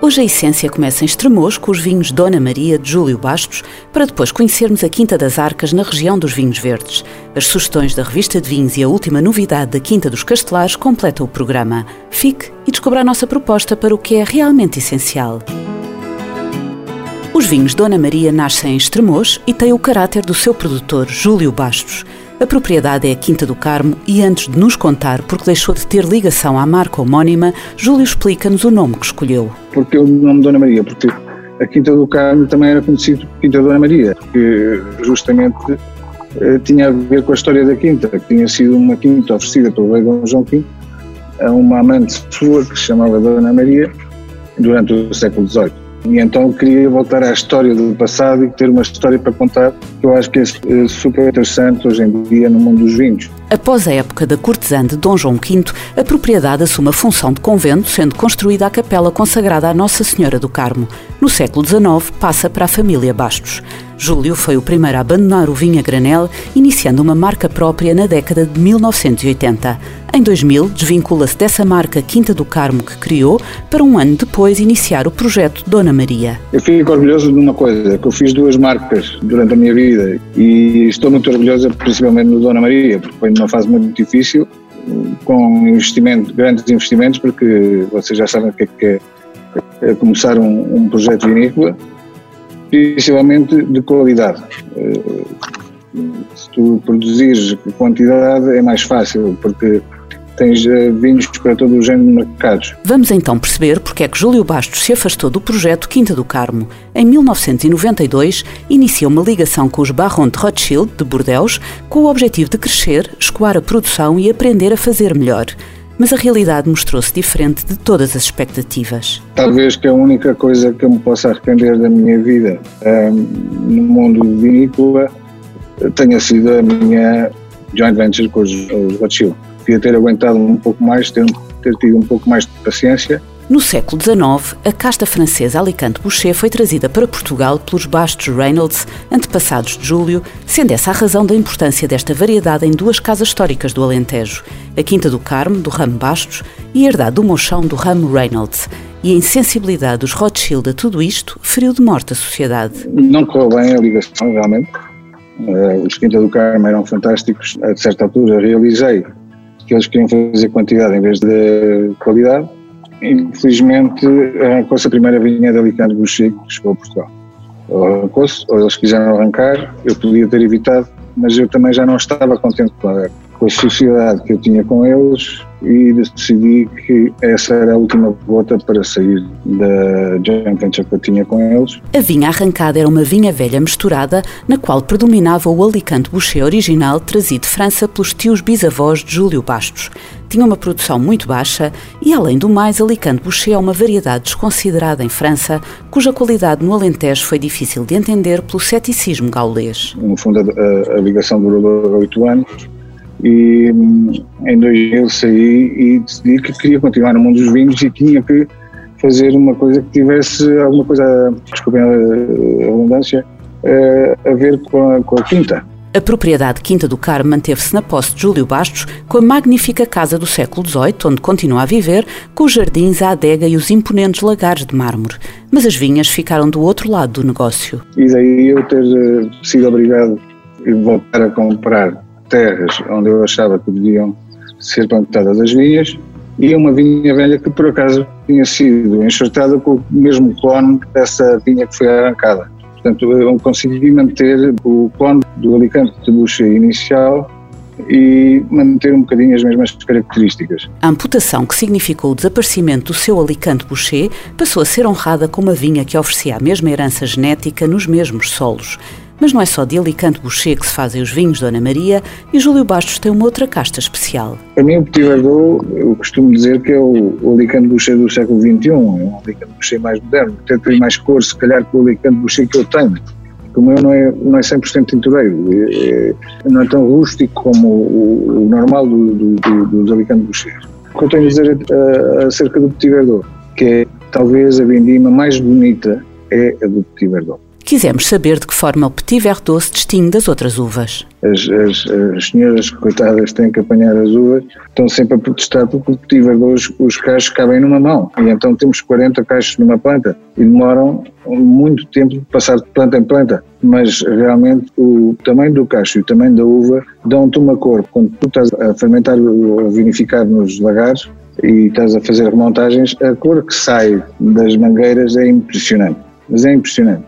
Hoje a essência começa em Estremoz com os vinhos Dona Maria de Júlio Bastos, para depois conhecermos a Quinta das Arcas na região dos vinhos verdes. As sugestões da revista de vinhos e a última novidade da Quinta dos Castelares completam o programa. Fique e descubra a nossa proposta para o que é realmente essencial. Os vinhos Dona Maria nascem em Estremoz e têm o caráter do seu produtor, Júlio Bastos. A propriedade é a Quinta do Carmo e antes de nos contar porque deixou de ter ligação à marca homónima, Júlio explica-nos o nome que escolheu. Porque o nome Dona Maria? Porque a Quinta do Carmo também era conhecido Quinta Dona Maria, que justamente eh, tinha a ver com a história da Quinta, que tinha sido uma quinta oferecida pelo rei Dom João V a uma amante sua que se chamava Dona Maria durante o século XVIII. E então queria voltar à história do passado e ter uma história para contar que eu acho que é super interessante hoje em dia no mundo dos vinhos. Após a época da cortesã de Dom João V, a propriedade assume a função de convento, sendo construída a capela consagrada à Nossa Senhora do Carmo. No século XIX, passa para a família Bastos. Júlio foi o primeiro a abandonar o vinho a granel, iniciando uma marca própria na década de 1980. Em 2000, desvincula-se dessa marca Quinta do Carmo que criou, para um ano depois iniciar o projeto Dona Maria. Eu fico orgulhoso de uma coisa, que eu fiz duas marcas durante a minha vida e estou muito orgulhoso principalmente no Dona Maria, porque foi numa fase muito difícil, com investimento, grandes investimentos, porque vocês já sabem o que é, que é começar um, um projeto vinícola principalmente de qualidade. Eh, se tu produzires quantidade é mais fácil, porque tens eh, vinhos para todo o género de mercados. Vamos então perceber porque é que Júlio Bastos se afastou do projeto Quinta do Carmo. Em 1992, inicia uma ligação com os Baron de Rothschild, de Bordeaux, com o objetivo de crescer, escoar a produção e aprender a fazer melhor mas a realidade mostrou-se diferente de todas as expectativas. Talvez que a única coisa que eu me possa arrepender da minha vida um, no mundo vinícola tenha sido a minha joint venture com os Rothschild. Podia ter aguentado um pouco mais, ter, ter tido um pouco mais de paciência no século XIX, a casta francesa Alicante Boucher foi trazida para Portugal pelos Bastos Reynolds, antepassados de Júlio, sendo essa a razão da importância desta variedade em duas casas históricas do Alentejo, a Quinta do Carmo, do ramo Bastos, e a herdade do Mochão, do ramo Reynolds. E a insensibilidade dos Rothschild a tudo isto feriu de morte a sociedade. Não correu bem a ligação, realmente. Uh, os Quinta do Carmo eram fantásticos. A certa altura realizei que eles queriam fazer quantidade em vez de qualidade Infelizmente, arrancou-se a primeira vinha de Alicante Boucher que chegou a Portugal. Arrancou-se, ou eles quiseram arrancar, eu podia ter evitado, mas eu também já não estava contente com a, com a sociedade que eu tinha com eles e decidi que essa era a última gota para sair da joint venture que eu tinha com eles. A vinha arrancada era uma vinha velha misturada, na qual predominava o Alicante Boucher original trazido de França pelos tios bisavós de Júlio Bastos. Tinha uma produção muito baixa e, além do mais, Alicante Boucher é uma variedade desconsiderada em França, cuja qualidade no Alentejo foi difícil de entender pelo ceticismo gaulês. No fundo, a, a ligação durou oito anos e hum, em 2000 saí e decidi que queria continuar no mundo dos vinhos e tinha que fazer uma coisa que tivesse alguma coisa, desculpem a abundância, eh, a ver com a, com a quinta. A propriedade Quinta do Carmo manteve-se na posse de Júlio Bastos, com a magnífica casa do século XVIII, onde continua a viver, com os jardins, a adega e os imponentes lagares de mármore. Mas as vinhas ficaram do outro lado do negócio. E daí eu ter eh, sido obrigado a voltar a comprar terras onde eu achava que podiam ser plantadas as vinhas e uma vinha velha que por acaso tinha sido enxertada com o mesmo clone dessa vinha que foi arrancada. Portanto, eu consegui manter o clone do Alicante de bucha inicial e manter um bocadinho as mesmas características. A amputação que significou o desaparecimento do seu Alicante Boucher passou a ser honrada com uma vinha que oferecia a mesma herança genética nos mesmos solos. Mas não é só de Alicante Boucher que se fazem os vinhos Dona Maria e Júlio Bastos tem uma outra casta especial. Para mim o Petit Verdot, eu costumo dizer que é o, Alicante Boucher do século XXI, é um Alicante Boucher mais moderno, até tem mais cor se calhar que o Alicante Boucher que eu tenho. o meu não é, não é 100% tintureiro, é, é, não é tão rústico como o, o normal do, do, do, dos Alicantes Bouchers. O que eu tenho a dizer acerca do Petit Verdot, que é talvez a vindima mais bonita é a do Petit Verdot. Quisemos saber de que forma o Petit Verdot se distingue das outras uvas. As, as, as senhoras coitadas têm que apanhar as uvas, estão sempre a protestar porque o Petit Verdot, os, os cachos cabem numa mão. E então temos 40 cachos numa planta e demoram muito tempo de passar de planta em planta. Mas realmente o tamanho do cacho e o tamanho da uva dão-te uma cor. Quando tu estás a fermentar ou a vinificar nos lagares, e estás a fazer remontagens, a cor que sai das mangueiras é impressionante mas é impressionante.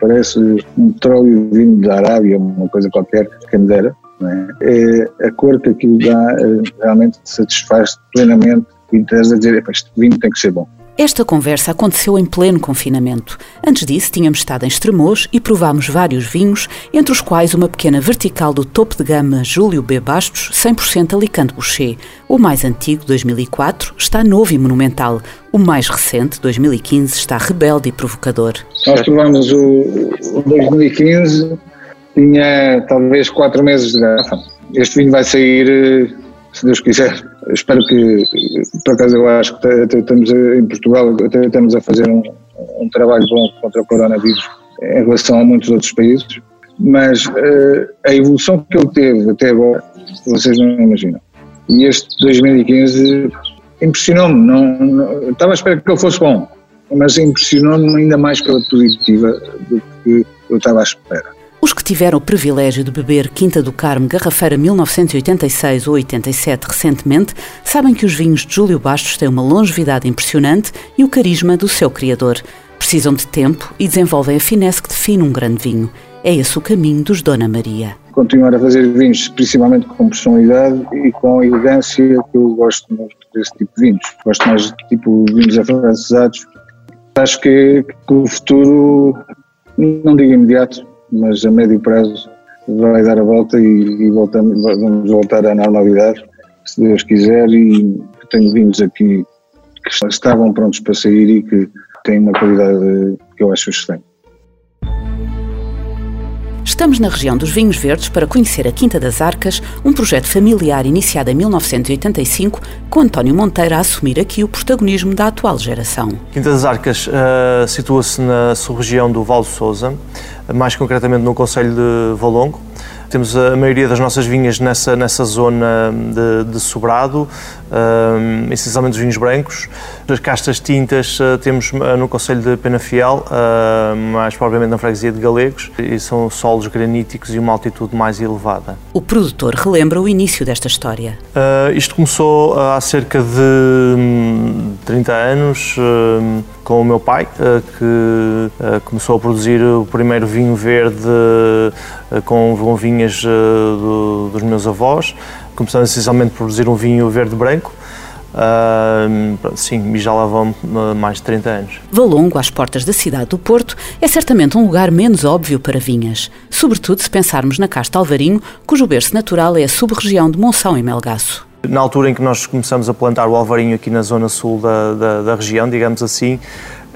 Parece um petróleo vindo da Arábia, uma coisa qualquer, que me dera. É? é? a cor que aquilo dá eh, realmente te satisfaz plenamente e estás a dizer, este vinho tem que ser bom. Esta conversa aconteceu em pleno confinamento. Antes disso, tínhamos estado em Estremoz e provámos vários vinhos, entre os quais uma pequena vertical do topo de gama Júlio B. Bastos, 100% Alicante Boucher. O mais antigo, 2004, está novo e monumental. O mais recente, 2015, está rebelde e provocador. Nós provámos o, o 2015, tinha talvez quatro meses de garrafa. Este vinho vai sair eh, se Deus quiser. Espero que, por acaso, eu acho que estamos em Portugal, até estamos a fazer um, um trabalho bom contra o coronavírus em relação a muitos outros países, mas uh, a evolução que ele teve até agora, vocês não imaginam. E este 2015 impressionou-me, não, não, estava à espera que ele fosse bom, mas impressionou-me ainda mais pela positiva do que eu estava à espera. Os que tiveram o privilégio de beber Quinta do Carmo Garrafeira 1986 ou 87 recentemente sabem que os vinhos de Júlio Bastos têm uma longevidade impressionante e o carisma do seu criador. Precisam de tempo e desenvolvem a finesse que define um grande vinho. É esse o caminho dos Dona Maria. Continuar a fazer vinhos, principalmente com personalidade e com elegância, que eu gosto muito desse tipo de vinhos. Gosto mais de tipo vinhos afrancesados. Acho que, que o futuro, não digo imediato, mas a médio prazo vai dar a volta e, e voltamos, vamos voltar à normalidade, se Deus quiser, e tenho vinhos aqui que estavam prontos para sair e que têm uma qualidade que eu acho excelente. Estamos na região dos Vinhos Verdes para conhecer a Quinta das Arcas, um projeto familiar iniciado em 1985, com António Monteiro a assumir aqui o protagonismo da atual geração. Quinta das Arcas uh, situa-se na sub-região do Val de Sousa, mais concretamente no Conselho de Valongo. Temos a maioria das nossas vinhas nessa, nessa zona de, de sobrado, um, essencialmente os vinhos brancos. As castas tintas uh, temos uh, no Conselho de Penafiel, uh, mais propriamente na freguesia de Galegos, e são solos graníticos e uma altitude mais elevada. O produtor relembra o início desta história. isto começou há cerca de 30 hum, anos hum, com o meu pai, que começou a produzir o primeiro vinho verde com vinhas do, dos meus avós começamos essencialmente a produzir um vinho verde branco. Uh, sim, e já lá vão mais de 30 anos. Valongo, às portas da cidade do Porto, é certamente um lugar menos óbvio para vinhas, sobretudo se pensarmos na Casta Alvarinho, cujo berço natural é a sub-região de Monção e Melgaço. Na altura em que nós começamos a plantar o alvarinho aqui na zona sul da, da, da região, digamos assim,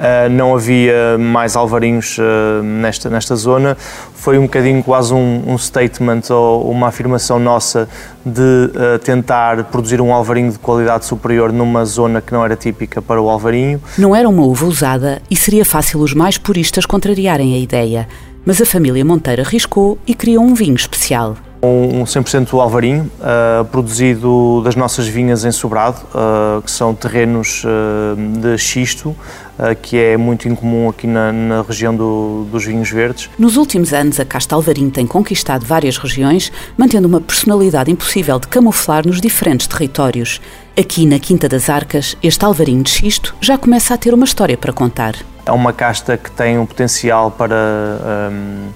Uh, não havia mais alvarinhos uh, nesta, nesta zona. Foi um bocadinho quase um, um statement ou uma afirmação nossa de uh, tentar produzir um alvarinho de qualidade superior numa zona que não era típica para o alvarinho. Não era uma uva usada e seria fácil os mais puristas contrariarem a ideia, mas a família Monteiro arriscou e criou um vinho especial. Um 100% alvarinho, uh, produzido das nossas vinhas em Sobrado, uh, que são terrenos uh, de xisto, que é muito incomum aqui na, na região do, dos vinhos verdes. Nos últimos anos, a casta alvarinho tem conquistado várias regiões, mantendo uma personalidade impossível de camuflar nos diferentes territórios. Aqui na Quinta das Arcas, este alvarinho de xisto já começa a ter uma história para contar. É uma casta que tem um potencial para... Um,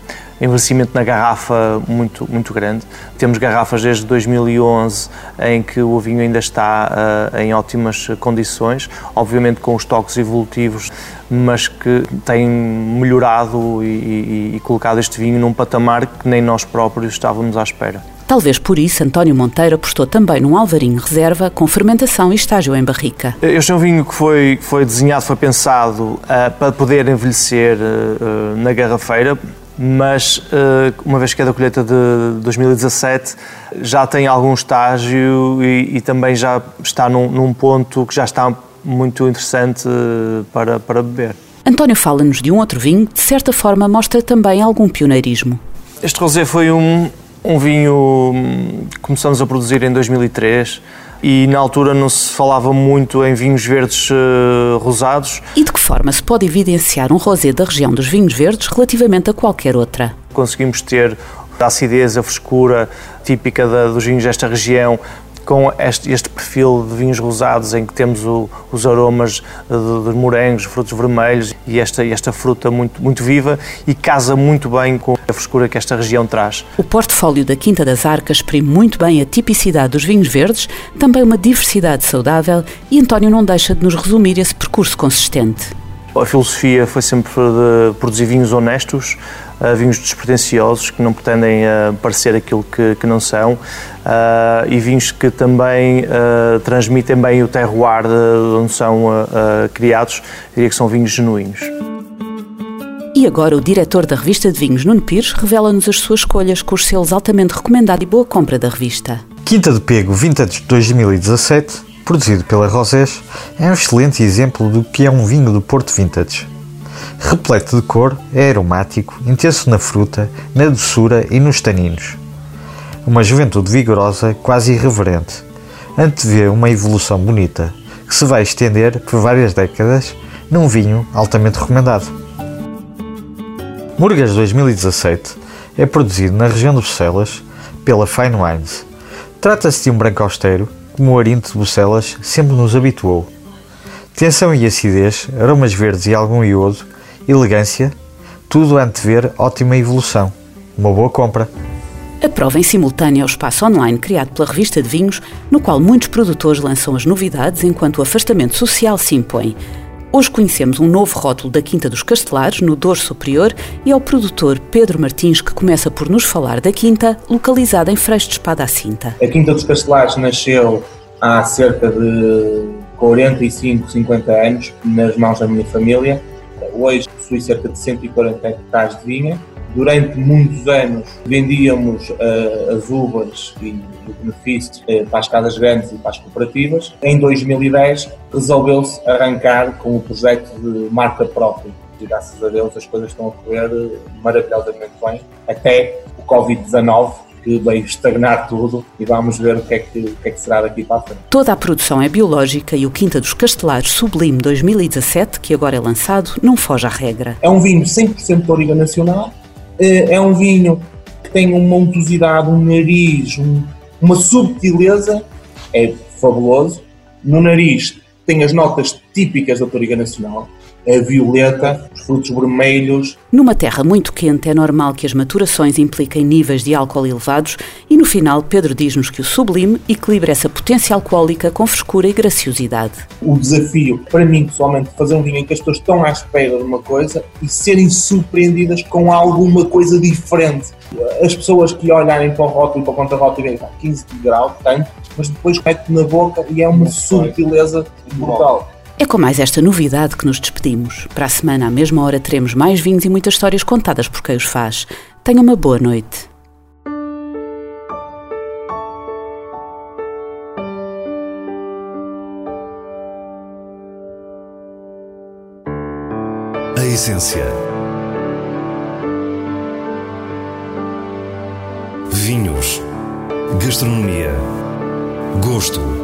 envelhecimento na garrafa muito, muito grande. Temos garrafas desde 2011 em que o vinho ainda está uh, em ótimas condições, obviamente com os toques evolutivos, mas que tem melhorado e, e, e colocado este vinho num patamar que nem nós próprios estávamos à espera. Talvez por isso António Monteiro apostou também num alvarinho reserva com fermentação e estágio em barrica. Este é um vinho que foi, foi desenhado, foi pensado uh, para poder envelhecer uh, na garrafeira, mas eh, uma vez que é da colheita de 2017, já tem algum estágio e, e também já está num, num, ponto que já está muito interessante eh, para, para beber. António fala-nos de um outro vinho que, de certa forma, mostra também algum pioneirismo. Este rosé foi um, um vinho hum, que começamos a produzir em 2003 e na altura não se falava muito em vinhos verdes uh, rosados. E de que forma se pode evidenciar um rosé da região dos vinhos verdes relativamente a qualquer outra? Conseguimos ter a acidez, a frescura típica da, dos vinhos desta região, com este, este, perfil de vinhos rosados em que temos o, os aromas dos morangos, frutos vermelhos e esta, esta fruta muito, muito viva e casa muito bem com a frescura que esta região traz. O portfólio da Quinta das Arcas exprime muito bem a tipicidade dos vinhos verdes, também uma diversidade saudável e António não deixa de nos resumir esse percurso consistente. A filosofia foi sempre de produzir vinhos honestos, vinhos despretensiosos, que não pretendem uh, parecer aquilo que, que não são, uh, e vinhos que também transmitem bem o terroir de onde são criados, diria que são vinhos genuínos. E agora o diretor da revista de vinhos, Nuno Pires, revela-nos as suas escolhas com os selos altamente recomendado e boa compra da revista. Quinta de Pego Vintage 2017 produzido pela Rosés, é um excelente exemplo do que é um vinho do Porto Vintage. Repleto de cor, é aromático, intenso na fruta, na doçura e nos taninos. Uma juventude vigorosa, quase irreverente, antevê uma evolução bonita, que se vai estender por várias décadas num vinho altamente recomendado. Murgas 2017 é produzido na região de Bruxelas pela Fine Wines. Trata-se de um branco austero como o Arinto de Bucelas sempre nos habituou. Tensão e acidez, aromas verdes e algum iodo, elegância, tudo a antever ótima evolução. Uma boa compra. A prova em simultâneo é o espaço online criado pela revista de vinhos, no qual muitos produtores lançam as novidades enquanto o afastamento social se impõe. Hoje conhecemos um novo rótulo da Quinta dos Castelares, no Douro Superior, e ao produtor Pedro Martins, que começa por nos falar da Quinta, localizada em Freixo de Espada à Cinta. A Quinta dos Castelares nasceu há cerca de 45, 50 anos, nas mãos da minha família. Hoje possui cerca de 140 hectares de vinha Durante muitos anos vendíamos uh, as uvas e o benefício uh, para as casas grandes e para as cooperativas. Em 2010 resolveu-se arrancar com o projeto de marca própria. E graças a Deus as coisas estão a correr maravilhosamente bem. Até o Covid-19 que veio estagnar tudo e vamos ver o que, é que, o que, é que será daqui para a frente. Toda a produção é biológica e o Quinta dos Castelares Sublime 2017, que agora é lançado, não foge à regra. É um vinho 100% de origa nacional, é, é um vinho que tem uma untuosidade, um nariz, um, uma subtileza, é fabuloso. No nariz tem as notas típicas da Toriga Nacional, a violeta, frutos vermelhos. Numa terra muito quente, é normal que as maturações impliquem níveis de álcool elevados e no final Pedro diz-nos que o sublime equilibra essa potência alcoólica com frescura e graciosidade. O desafio, para mim pessoalmente, fazer um vinho em que as pessoas estão à espera de uma coisa e serem surpreendidas com alguma coisa diferente. As pessoas que olharem para o rótulo e para o contra-rótulo e veem 15 graus, tanto, mas depois mete na boca e é uma subtileza brutal. É com mais esta novidade que nos despedimos. Para a semana, à mesma hora, teremos mais vinhos e muitas histórias contadas por quem os faz. Tenha uma boa noite. A essência. Vinhos. Gastronomia. Gosto